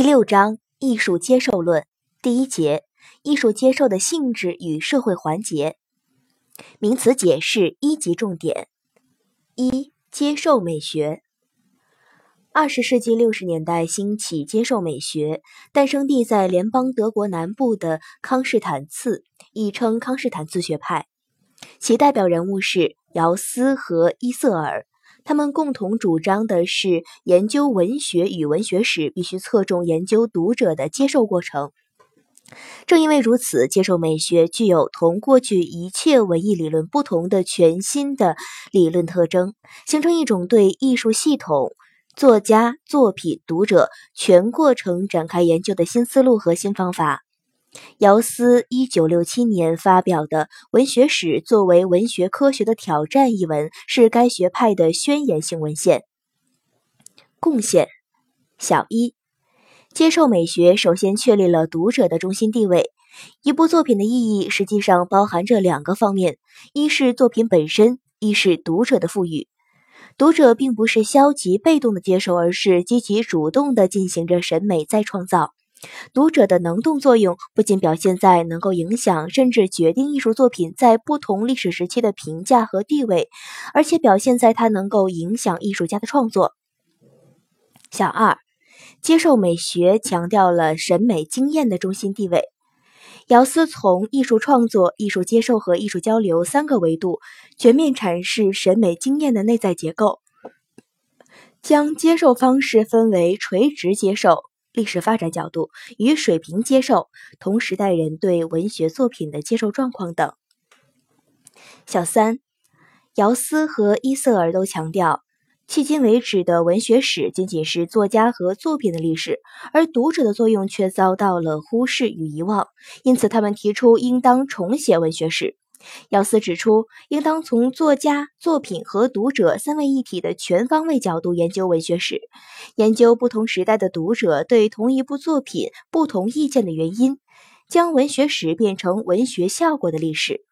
第六章艺术接受论。第一节艺术接受的性质与社会环节。名词解释一级重点。一接受美学。二十世纪六十年代兴起接受美学，诞生地在联邦德国南部的康士坦茨，亦称康士坦茨学派，其代表人物是姚斯和伊瑟尔。他们共同主张的是，研究文学与文学史必须侧重研究读者的接受过程。正因为如此，接受美学具有同过去一切文艺理论不同的全新的理论特征，形成一种对艺术系统、作家、作品、读者全过程展开研究的新思路和新方法。姚斯一九六七年发表的《文学史作为文学科学的挑战》一文，是该学派的宣言性文献。贡献小一，接受美学首先确立了读者的中心地位。一部作品的意义实际上包含着两个方面：一是作品本身，一是读者的赋予。读者并不是消极被动的接受，而是积极主动的进行着审美再创造。读者的能动作用不仅表现在能够影响甚至决定艺术作品在不同历史时期的评价和地位，而且表现在它能够影响艺术家的创作。小二，接受美学强调了审美经验的中心地位。姚斯从艺术创作、艺术接受和艺术交流三个维度全面阐释审美经验的内在结构，将接受方式分为垂直接受。历史发展角度与水平接受，同时代人对文学作品的接受状况等。小三，姚斯和伊瑟尔都强调，迄今为止的文学史仅仅是作家和作品的历史，而读者的作用却遭到了忽视与遗忘。因此，他们提出应当重写文学史。姚思指出，应当从作家、作品和读者三位一体的全方位角度研究文学史，研究不同时代的读者对同一部作品不同意见的原因，将文学史变成文学效果的历史。